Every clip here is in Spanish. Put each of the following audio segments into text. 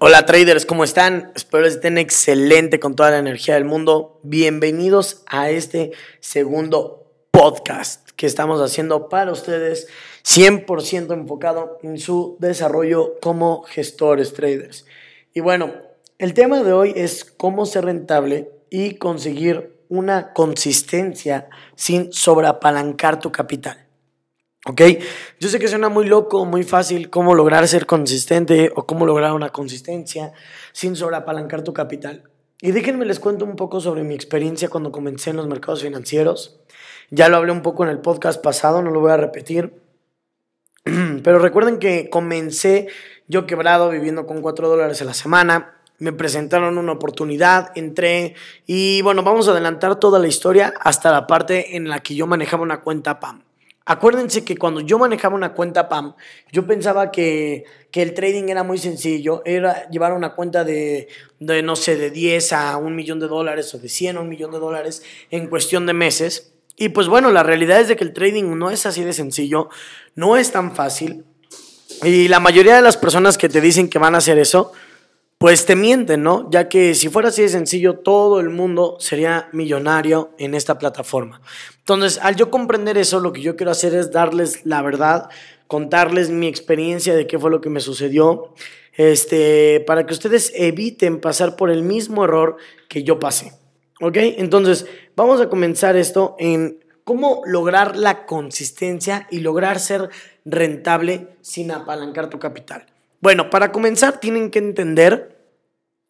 Hola traders, ¿cómo están? Espero que estén excelente con toda la energía del mundo. Bienvenidos a este segundo podcast que estamos haciendo para ustedes, 100% enfocado en su desarrollo como gestores traders. Y bueno, el tema de hoy es cómo ser rentable y conseguir una consistencia sin sobreapalancar tu capital. ¿Ok? Yo sé que suena muy loco, muy fácil cómo lograr ser consistente o cómo lograr una consistencia sin sobreapalancar tu capital. Y déjenme les cuento un poco sobre mi experiencia cuando comencé en los mercados financieros. Ya lo hablé un poco en el podcast pasado, no lo voy a repetir. Pero recuerden que comencé yo quebrado viviendo con 4 dólares a la semana. Me presentaron una oportunidad, entré y bueno, vamos a adelantar toda la historia hasta la parte en la que yo manejaba una cuenta PAM. Acuérdense que cuando yo manejaba una cuenta PAM, yo pensaba que, el trading era muy sencillo, era llevar una cuenta de, de, no sé, de 10 a un millón de dólares o de 100 a un millón de dólares en cuestión de meses. Y pues bueno, la realidad es de que el trading no es así de sencillo, no es tan fácil. Y la mayoría de las personas que te dicen que van a hacer eso, pues te mienten, ¿no? Ya que si fuera así de sencillo, todo el mundo sería millonario en esta plataforma. Entonces, al yo comprender eso, lo que yo quiero hacer es darles la verdad, contarles mi experiencia de qué fue lo que me sucedió, este, para que ustedes eviten pasar por el mismo error que yo pasé. ¿Ok? Entonces, vamos a comenzar esto en cómo lograr la consistencia y lograr ser rentable sin apalancar tu capital. Bueno, para comenzar tienen que entender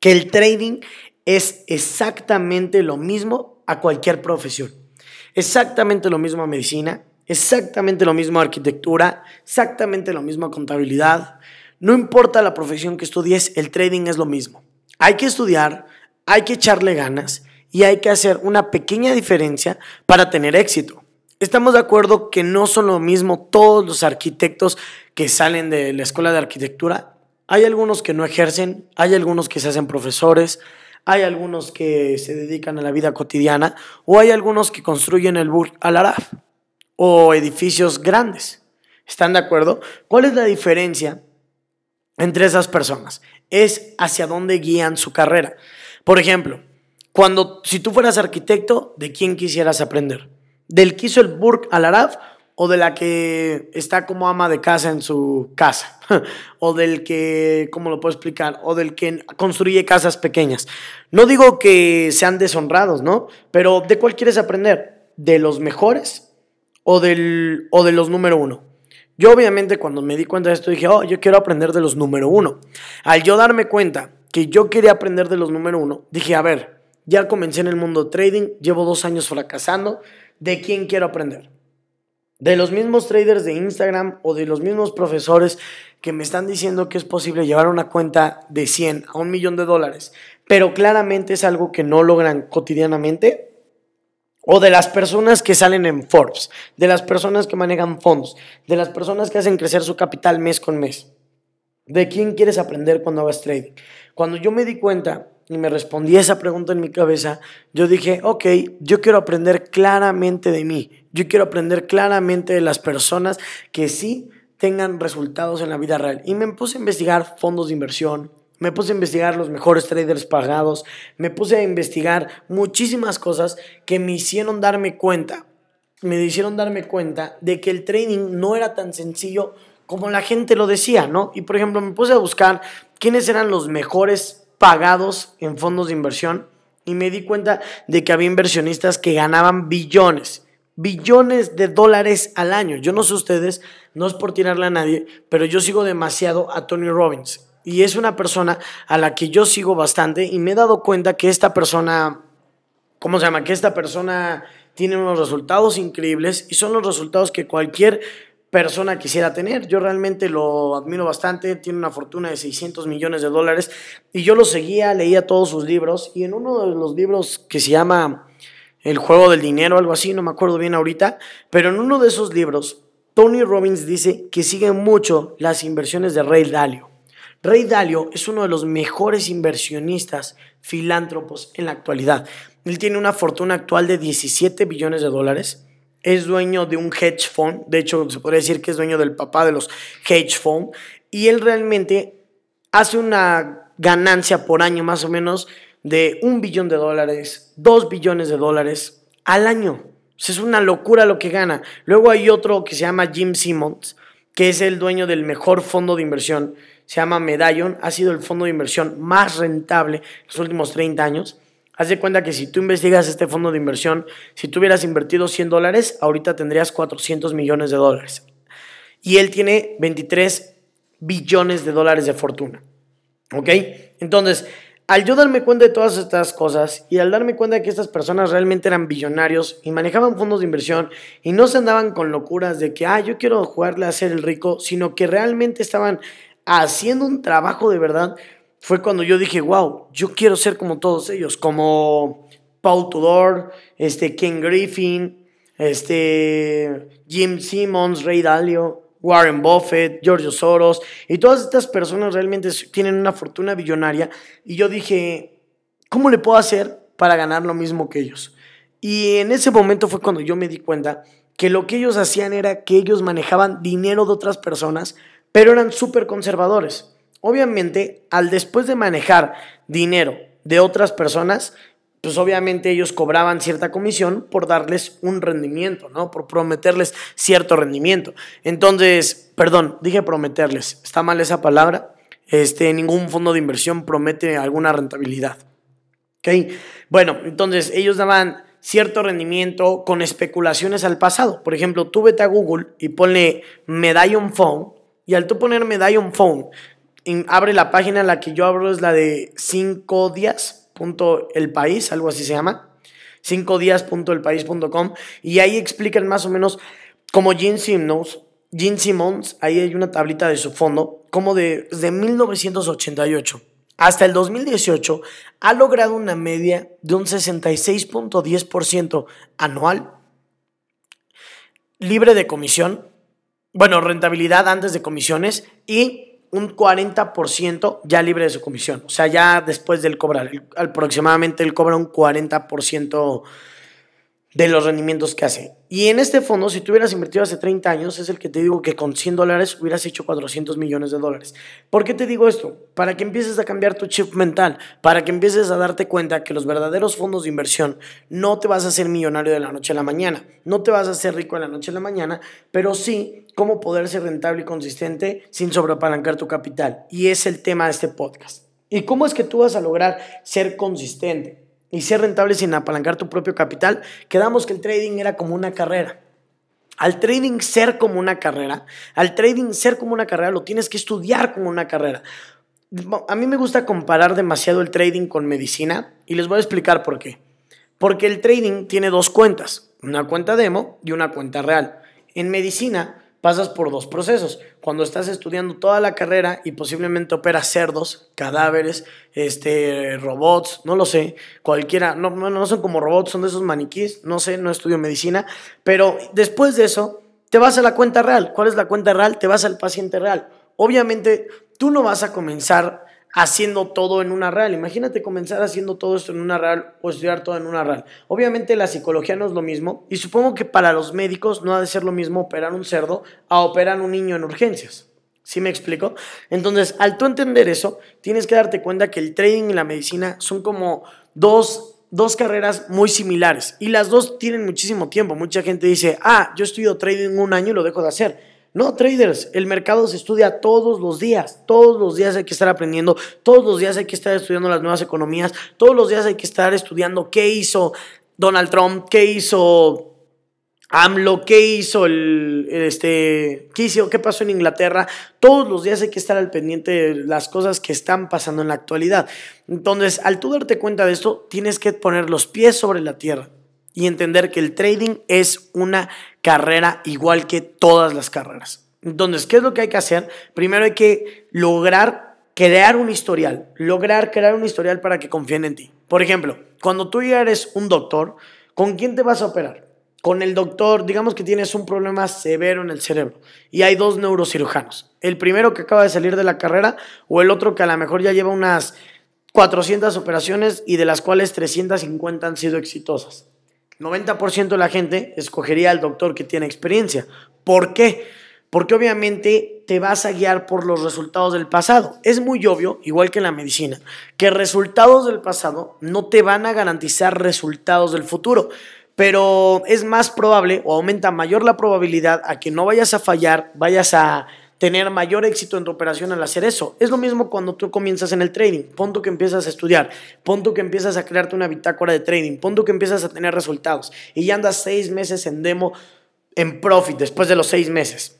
que el trading es exactamente lo mismo a cualquier profesión. Exactamente lo mismo a medicina, exactamente lo mismo a arquitectura, exactamente lo mismo a contabilidad. No importa la profesión que estudies, el trading es lo mismo. Hay que estudiar, hay que echarle ganas y hay que hacer una pequeña diferencia para tener éxito. Estamos de acuerdo que no son lo mismo todos los arquitectos que salen de la escuela de arquitectura. Hay algunos que no ejercen, hay algunos que se hacen profesores, hay algunos que se dedican a la vida cotidiana o hay algunos que construyen el Burj Al Arab o edificios grandes. ¿Están de acuerdo? ¿Cuál es la diferencia entre esas personas? Es hacia dónde guían su carrera. Por ejemplo, cuando si tú fueras arquitecto, ¿de quién quisieras aprender? Del que hizo el Burj Al Arab o de la que está como ama de casa en su casa, o del que, ¿cómo lo puedo explicar? O del que construye casas pequeñas. No digo que sean deshonrados, ¿no? Pero ¿de cuál quieres aprender? ¿De los mejores o, del, o de los número uno? Yo obviamente cuando me di cuenta de esto dije, oh, yo quiero aprender de los número uno. Al yo darme cuenta que yo quería aprender de los número uno, dije, a ver, ya comencé en el mundo trading, llevo dos años fracasando, ¿De quién quiero aprender? De los mismos traders de Instagram o de los mismos profesores que me están diciendo que es posible llevar una cuenta de 100 a un millón de dólares, pero claramente es algo que no logran cotidianamente. O de las personas que salen en Forbes, de las personas que manejan fondos, de las personas que hacen crecer su capital mes con mes. ¿De quién quieres aprender cuando hagas trading? Cuando yo me di cuenta y me respondí esa pregunta en mi cabeza, yo dije, ok, yo quiero aprender claramente de mí, yo quiero aprender claramente de las personas que sí tengan resultados en la vida real. Y me puse a investigar fondos de inversión, me puse a investigar los mejores traders pagados, me puse a investigar muchísimas cosas que me hicieron darme cuenta, me hicieron darme cuenta de que el trading no era tan sencillo como la gente lo decía, ¿no? Y por ejemplo, me puse a buscar quiénes eran los mejores pagados en fondos de inversión y me di cuenta de que había inversionistas que ganaban billones, billones de dólares al año. Yo no sé ustedes, no es por tirarle a nadie, pero yo sigo demasiado a Tony Robbins. Y es una persona a la que yo sigo bastante y me he dado cuenta que esta persona, ¿cómo se llama? Que esta persona tiene unos resultados increíbles y son los resultados que cualquier persona quisiera tener. Yo realmente lo admiro bastante, tiene una fortuna de 600 millones de dólares y yo lo seguía, leía todos sus libros y en uno de los libros que se llama El juego del dinero, algo así, no me acuerdo bien ahorita, pero en uno de esos libros, Tony Robbins dice que sigue mucho las inversiones de Ray Dalio. Ray Dalio es uno de los mejores inversionistas filántropos en la actualidad. Él tiene una fortuna actual de 17 billones de dólares es dueño de un hedge fund, de hecho se podría decir que es dueño del papá de los hedge fund, y él realmente hace una ganancia por año más o menos de un billón de dólares, dos billones de dólares al año. es una locura lo que gana. Luego hay otro que se llama Jim Simmons, que es el dueño del mejor fondo de inversión. Se llama Medallion. Ha sido el fondo de inversión más rentable en los últimos 30 años. Haz de cuenta que si tú investigas este fondo de inversión, si tú hubieras invertido 100 dólares, ahorita tendrías 400 millones de dólares. Y él tiene 23 billones de dólares de fortuna. ¿Ok? Entonces, al yo darme cuenta de todas estas cosas y al darme cuenta de que estas personas realmente eran billonarios y manejaban fondos de inversión y no se andaban con locuras de que, ah, yo quiero jugarle a ser el rico, sino que realmente estaban haciendo un trabajo de verdad, fue cuando yo dije, wow, yo quiero ser como todos ellos, como Paul Tudor, este, Ken Griffin, este, Jim Simmons, Ray Dalio, Warren Buffett, George Soros, y todas estas personas realmente tienen una fortuna billonaria. Y yo dije, ¿cómo le puedo hacer para ganar lo mismo que ellos? Y en ese momento fue cuando yo me di cuenta que lo que ellos hacían era que ellos manejaban dinero de otras personas, pero eran súper conservadores. Obviamente, al después de manejar dinero de otras personas, pues obviamente ellos cobraban cierta comisión por darles un rendimiento, ¿no? Por prometerles cierto rendimiento. Entonces, perdón, dije prometerles, está mal esa palabra. Este, ningún fondo de inversión promete alguna rentabilidad. ¿Ok? Bueno, entonces ellos daban cierto rendimiento con especulaciones al pasado. Por ejemplo, tú vete a Google y ponle Medallion Phone y al tú poner Medallion Phone, abre la página, la que yo abro es la de 5 días algo así se llama, 5 días.elpaís.com, y ahí explican más o menos como Gene Simmons, Gene Simmons, ahí hay una tablita de su fondo, como de, desde 1988 hasta el 2018 ha logrado una media de un 66.10% anual, libre de comisión, bueno, rentabilidad antes de comisiones y un 40% ya libre de su comisión. O sea, ya después del cobrar, aproximadamente él cobra un 40% de los rendimientos que hace. Y en este fondo, si tú hubieras invertido hace 30 años, es el que te digo que con 100 dólares hubieras hecho 400 millones de dólares. ¿Por qué te digo esto? Para que empieces a cambiar tu chip mental, para que empieces a darte cuenta que los verdaderos fondos de inversión no te vas a hacer millonario de la noche a la mañana, no te vas a hacer rico de la noche a la mañana, pero sí cómo poder ser rentable y consistente sin sobreapalancar tu capital. Y es el tema de este podcast. ¿Y cómo es que tú vas a lograr ser consistente? Y ser rentable sin apalancar tu propio capital, quedamos que el trading era como una carrera. Al trading ser como una carrera, al trading ser como una carrera, lo tienes que estudiar como una carrera. A mí me gusta comparar demasiado el trading con medicina y les voy a explicar por qué. Porque el trading tiene dos cuentas, una cuenta demo y una cuenta real. En medicina pasas por dos procesos. Cuando estás estudiando toda la carrera y posiblemente operas cerdos, cadáveres, este, robots, no lo sé, cualquiera, no, no son como robots, son de esos maniquís, no sé, no estudio medicina, pero después de eso te vas a la cuenta real. ¿Cuál es la cuenta real? Te vas al paciente real. Obviamente tú no vas a comenzar haciendo todo en una real. Imagínate comenzar haciendo todo esto en una real o estudiar todo en una real. Obviamente la psicología no es lo mismo y supongo que para los médicos no ha de ser lo mismo operar un cerdo a operar un niño en urgencias. ¿Sí me explico? Entonces, al tú entender eso, tienes que darte cuenta que el trading y la medicina son como dos, dos carreras muy similares y las dos tienen muchísimo tiempo. Mucha gente dice, ah, yo estudio trading un año y lo dejo de hacer. No, traders, el mercado se estudia todos los días, todos los días hay que estar aprendiendo, todos los días hay que estar estudiando las nuevas economías, todos los días hay que estar estudiando qué hizo Donald Trump, qué hizo AMLO, qué hizo el, este, qué hizo, qué pasó en Inglaterra. Todos los días hay que estar al pendiente de las cosas que están pasando en la actualidad. Entonces, al tú darte cuenta de esto, tienes que poner los pies sobre la tierra y entender que el trading es una carrera igual que todas las carreras. Entonces, ¿qué es lo que hay que hacer? Primero hay que lograr crear un historial, lograr crear un historial para que confíen en ti. Por ejemplo, cuando tú ya eres un doctor, ¿con quién te vas a operar? Con el doctor, digamos que tienes un problema severo en el cerebro y hay dos neurocirujanos. El primero que acaba de salir de la carrera o el otro que a lo mejor ya lleva unas 400 operaciones y de las cuales 350 han sido exitosas. 90% de la gente escogería al doctor que tiene experiencia. ¿Por qué? Porque obviamente te vas a guiar por los resultados del pasado. Es muy obvio, igual que en la medicina, que resultados del pasado no te van a garantizar resultados del futuro pero es más probable o aumenta mayor la probabilidad a que no vayas a fallar, vayas a tener mayor éxito en tu operación al hacer eso. Es lo mismo cuando tú comienzas en el trading. Pon que empiezas a estudiar, pon que empiezas a crearte una bitácora de trading, pon que empiezas a tener resultados y ya andas seis meses en demo en profit después de los seis meses.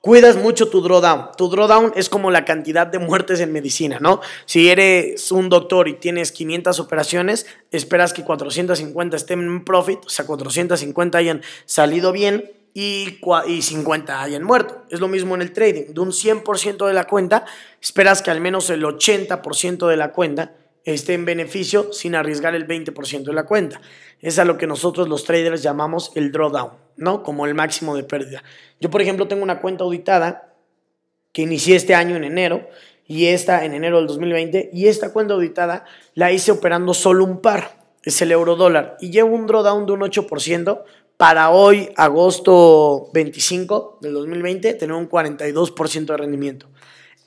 Cuidas mucho tu drawdown. Tu drawdown es como la cantidad de muertes en medicina, ¿no? Si eres un doctor y tienes 500 operaciones, esperas que 450 estén en profit, o sea, 450 hayan salido bien y, y 50 hayan muerto. Es lo mismo en el trading. De un 100% de la cuenta, esperas que al menos el 80% de la cuenta esté en beneficio sin arriesgar el 20% de la cuenta. Es a lo que nosotros los traders llamamos el drawdown, ¿no? Como el máximo de pérdida. Yo, por ejemplo, tengo una cuenta auditada que inicié este año en enero y esta en enero del 2020 y esta cuenta auditada la hice operando solo un par, es el euro dólar y llevo un drawdown de un 8% para hoy, agosto 25 del 2020, tener un 42% de rendimiento.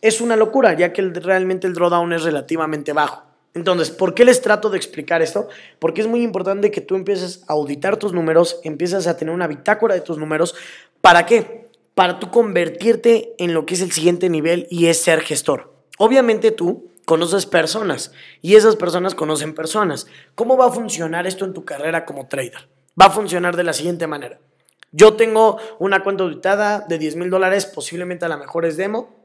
Es una locura, ya que realmente el drawdown es relativamente bajo. Entonces, ¿por qué les trato de explicar esto? Porque es muy importante que tú empieces a auditar tus números, empiezas a tener una bitácora de tus números. ¿Para qué? Para tú convertirte en lo que es el siguiente nivel y es ser gestor. Obviamente tú conoces personas y esas personas conocen personas. ¿Cómo va a funcionar esto en tu carrera como trader? Va a funcionar de la siguiente manera. Yo tengo una cuenta auditada de 10 mil dólares, posiblemente a la mejor es demo,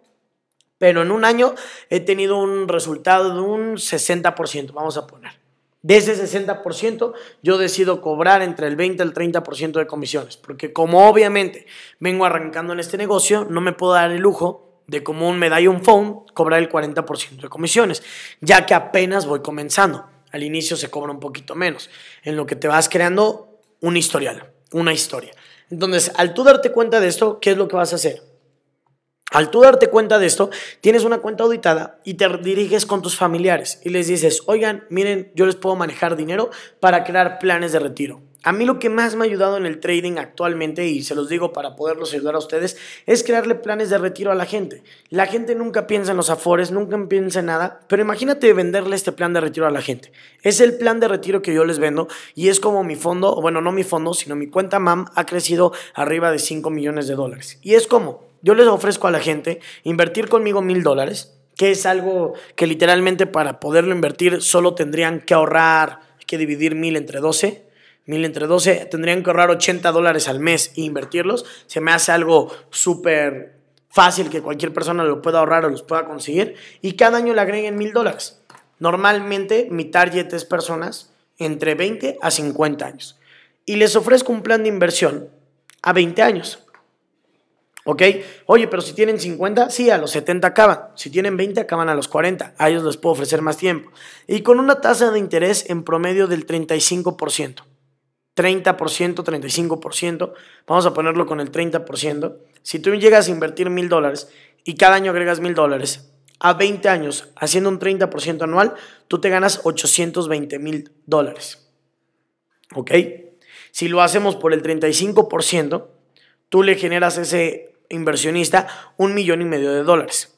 pero en un año he tenido un resultado de un 60%, vamos a poner. De ese 60%, yo decido cobrar entre el 20 y el 30% de comisiones, porque como obviamente vengo arrancando en este negocio, no me puedo dar el lujo de como un medallón phone cobrar el 40% de comisiones, ya que apenas voy comenzando. Al inicio se cobra un poquito menos, en lo que te vas creando un historial, una historia. Entonces, al tú darte cuenta de esto, ¿qué es lo que vas a hacer? Al tú darte cuenta de esto, tienes una cuenta auditada y te diriges con tus familiares y les dices, oigan, miren, yo les puedo manejar dinero para crear planes de retiro. A mí lo que más me ha ayudado en el trading actualmente, y se los digo para poderlos ayudar a ustedes, es crearle planes de retiro a la gente. La gente nunca piensa en los afores, nunca piensa en nada, pero imagínate venderle este plan de retiro a la gente. Es el plan de retiro que yo les vendo y es como mi fondo, bueno, no mi fondo, sino mi cuenta MAM ha crecido arriba de 5 millones de dólares. Y es como, yo les ofrezco a la gente invertir conmigo mil dólares, que es algo que literalmente para poderlo invertir solo tendrían que ahorrar, hay que dividir mil entre 12, mil entre 12, tendrían que ahorrar 80 dólares al mes e invertirlos. Se me hace algo súper fácil que cualquier persona lo pueda ahorrar o los pueda conseguir. Y cada año le agreguen mil dólares. Normalmente mi target es personas entre 20 a 50 años. Y les ofrezco un plan de inversión a 20 años. ¿Ok? Oye, pero si tienen 50, sí, a los 70 acaban. Si tienen 20, acaban a los 40. A ellos les puedo ofrecer más tiempo. Y con una tasa de interés en promedio del 35%. 30%, 35%. Vamos a ponerlo con el 30%. Si tú llegas a invertir mil dólares y cada año agregas mil dólares, a 20 años, haciendo un 30% anual, tú te ganas 820 mil dólares. ¿Ok? Si lo hacemos por el 35%, tú le generas ese inversionista un millón y medio de dólares.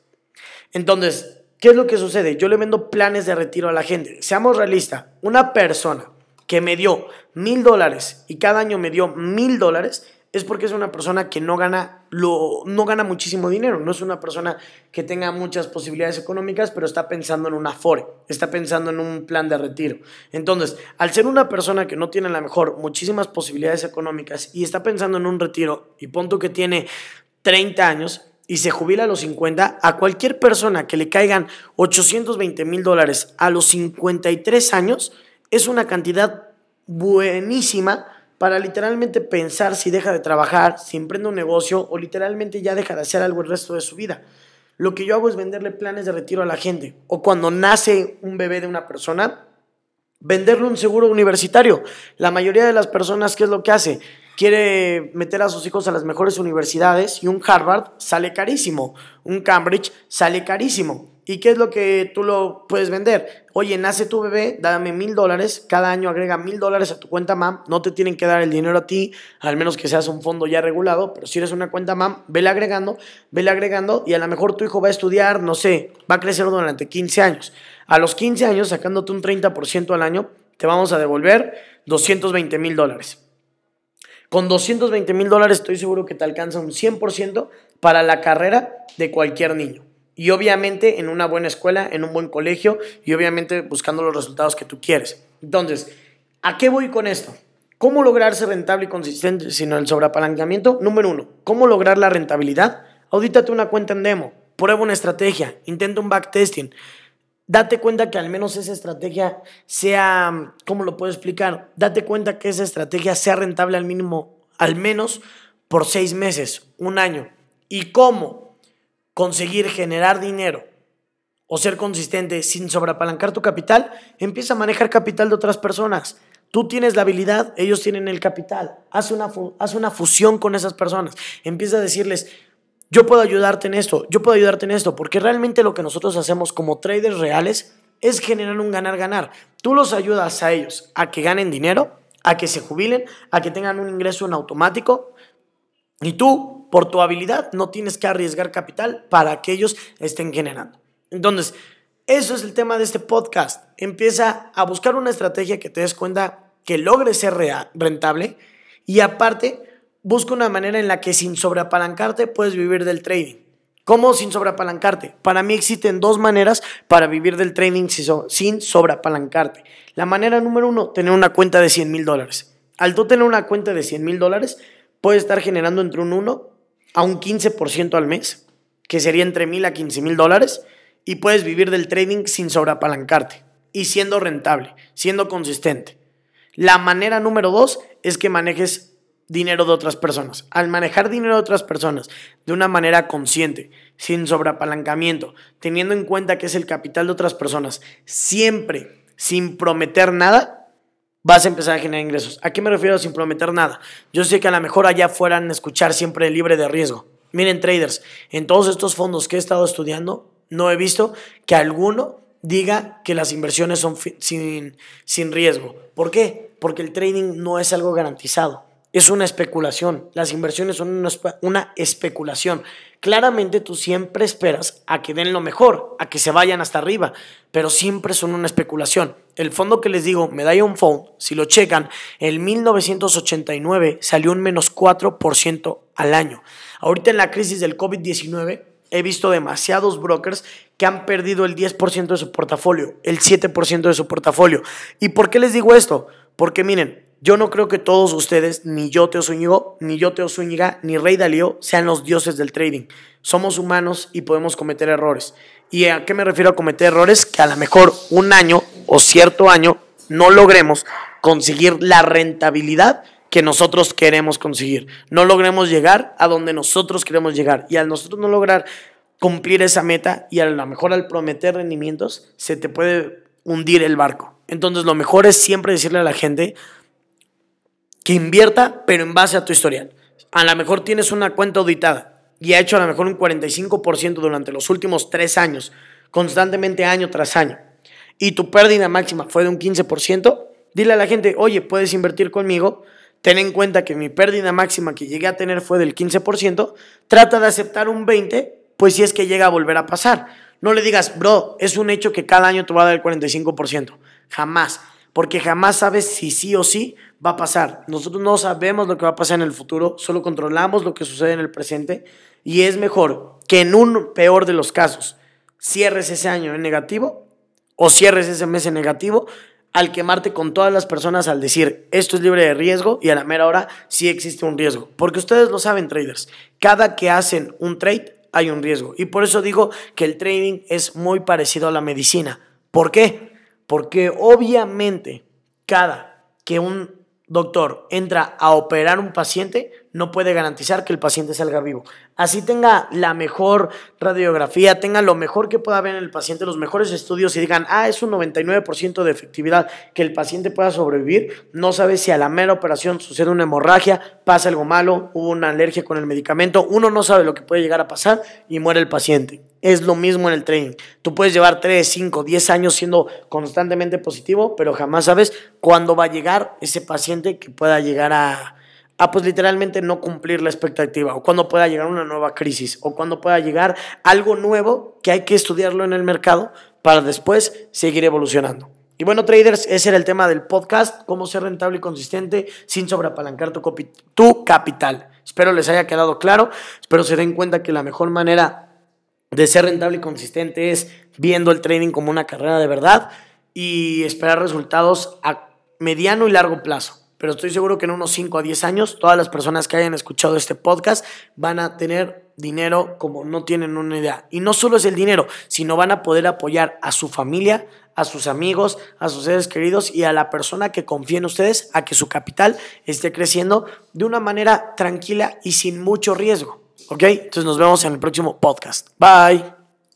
Entonces, ¿qué es lo que sucede? Yo le vendo planes de retiro a la gente. Seamos realistas, una persona que me dio mil dólares y cada año me dio mil dólares, es porque es una persona que no gana, lo, no gana muchísimo dinero, no es una persona que tenga muchas posibilidades económicas, pero está pensando en un afore, está pensando en un plan de retiro. Entonces, al ser una persona que no tiene a lo mejor muchísimas posibilidades económicas y está pensando en un retiro, y punto que tiene 30 años y se jubila a los 50, a cualquier persona que le caigan 820 mil dólares a los 53 años, es una cantidad buenísima para literalmente pensar si deja de trabajar, si emprende un negocio o literalmente ya deja de hacer algo el resto de su vida. Lo que yo hago es venderle planes de retiro a la gente. O cuando nace un bebé de una persona, venderle un seguro universitario. La mayoría de las personas, ¿qué es lo que hace? Quiere meter a sus hijos a las mejores universidades y un Harvard sale carísimo, un Cambridge sale carísimo. ¿Y qué es lo que tú lo puedes vender? Oye, nace tu bebé, dame mil dólares, cada año agrega mil dólares a tu cuenta MAM, no te tienen que dar el dinero a ti, al menos que seas un fondo ya regulado, pero si eres una cuenta MAM, vele agregando, vele agregando y a lo mejor tu hijo va a estudiar, no sé, va a crecer durante 15 años. A los 15 años, sacándote un 30% al año, te vamos a devolver 220 mil dólares. Con 220 mil dólares estoy seguro que te alcanza un 100% para la carrera de cualquier niño. Y obviamente en una buena escuela, en un buen colegio y obviamente buscando los resultados que tú quieres. Entonces, ¿a qué voy con esto? ¿Cómo lograr ser rentable y consistente sin el sobreapalancamiento? Número uno, ¿cómo lograr la rentabilidad? Audítate una cuenta en demo, prueba una estrategia, intenta un backtesting. Date cuenta que al menos esa estrategia sea, ¿cómo lo puedo explicar? Date cuenta que esa estrategia sea rentable al mínimo, al menos por seis meses, un año. ¿Y cómo? conseguir generar dinero o ser consistente sin sobreapalancar tu capital, empieza a manejar capital de otras personas. Tú tienes la habilidad, ellos tienen el capital. Haz una, haz una fusión con esas personas. Empieza a decirles, yo puedo ayudarte en esto, yo puedo ayudarte en esto, porque realmente lo que nosotros hacemos como traders reales es generar un ganar-ganar. Tú los ayudas a ellos a que ganen dinero, a que se jubilen, a que tengan un ingreso en automático, y tú por tu habilidad no tienes que arriesgar capital para que ellos estén generando. Entonces, eso es el tema de este podcast. Empieza a buscar una estrategia que te des cuenta que logre ser rentable y aparte busca una manera en la que sin sobreapalancarte puedes vivir del trading. ¿Cómo sin sobreapalancarte? Para mí existen dos maneras para vivir del trading sin sobreapalancarte. La manera número uno, tener una cuenta de 100 mil dólares. Al tú tener una cuenta de 100 mil dólares, puedes estar generando entre un 1 a un 15% al mes, que sería entre mil a 15 mil dólares, y puedes vivir del trading sin sobreapalancarte y siendo rentable, siendo consistente. La manera número dos es que manejes dinero de otras personas. Al manejar dinero de otras personas de una manera consciente, sin sobreapalancamiento, teniendo en cuenta que es el capital de otras personas, siempre sin prometer nada, vas a empezar a generar ingresos. ¿A qué me refiero sin prometer nada? Yo sé que a lo mejor allá fueran escuchar siempre libre de riesgo. Miren, traders, en todos estos fondos que he estado estudiando, no he visto que alguno diga que las inversiones son sin, sin riesgo. ¿Por qué? Porque el trading no es algo garantizado es una especulación. Las inversiones son una, especulación. Claramente tú siempre esperas a que den lo mejor, a que se vayan hasta arriba, pero siempre son una especulación. El fondo que les digo, Medallion Fund, si lo checan, en 1989 salió un menos 4% al año. Ahorita en la crisis del COVID-19 he visto demasiados brokers que han perdido el 10% de su portafolio, el 7% de su portafolio. ¿Y por qué les digo esto? Porque miren, yo no creo que todos ustedes, ni yo Teo Zúñiga, ni yo Teo Zúñiga, ni Rey Dalío, sean los dioses del trading. Somos humanos y podemos cometer errores. ¿Y a qué me refiero a cometer errores? Que a lo mejor un año o cierto año no logremos conseguir la rentabilidad que nosotros queremos conseguir. No logremos llegar a donde nosotros queremos llegar. Y al nosotros no lograr cumplir esa meta y a lo mejor al prometer rendimientos, se te puede hundir el barco. Entonces lo mejor es siempre decirle a la gente, que invierta, pero en base a tu historial. A lo mejor tienes una cuenta auditada y ha hecho a lo mejor un 45% durante los últimos tres años, constantemente año tras año, y tu pérdida máxima fue de un 15%, dile a la gente, oye, puedes invertir conmigo, ten en cuenta que mi pérdida máxima que llegué a tener fue del 15%, trata de aceptar un 20%, pues si es que llega a volver a pasar. No le digas, bro, es un hecho que cada año te va a dar el 45%. Jamás porque jamás sabes si sí o sí va a pasar. Nosotros no sabemos lo que va a pasar en el futuro, solo controlamos lo que sucede en el presente y es mejor que en un peor de los casos cierres ese año en negativo o cierres ese mes en negativo al quemarte con todas las personas al decir esto es libre de riesgo y a la mera hora sí existe un riesgo. Porque ustedes lo saben, traders, cada que hacen un trade hay un riesgo. Y por eso digo que el trading es muy parecido a la medicina. ¿Por qué? Porque obviamente cada que un doctor entra a operar un paciente, no puede garantizar que el paciente salga vivo. Así tenga la mejor radiografía, tenga lo mejor que pueda ver en el paciente, los mejores estudios y digan, ah, es un 99% de efectividad que el paciente pueda sobrevivir, no sabe si a la mera operación sucede una hemorragia, pasa algo malo, hubo una alergia con el medicamento, uno no sabe lo que puede llegar a pasar y muere el paciente. Es lo mismo en el trading. Tú puedes llevar 3, 5, 10 años siendo constantemente positivo, pero jamás sabes cuándo va a llegar ese paciente que pueda llegar a, pues literalmente no cumplir la expectativa, o cuándo pueda llegar una nueva crisis, o cuándo pueda llegar algo nuevo que hay que estudiarlo en el mercado para después seguir evolucionando. Y bueno, traders, ese era el tema del podcast, cómo ser rentable y consistente sin sobreapalancar tu, tu capital. Espero les haya quedado claro, espero se den cuenta que la mejor manera de ser rentable y consistente es viendo el trading como una carrera de verdad y esperar resultados a mediano y largo plazo. Pero estoy seguro que en unos 5 a 10 años todas las personas que hayan escuchado este podcast van a tener dinero como no tienen una idea. Y no solo es el dinero, sino van a poder apoyar a su familia, a sus amigos, a sus seres queridos y a la persona que confía en ustedes a que su capital esté creciendo de una manera tranquila y sin mucho riesgo. ¿Ok? Entonces nos vemos en el próximo podcast. Bye.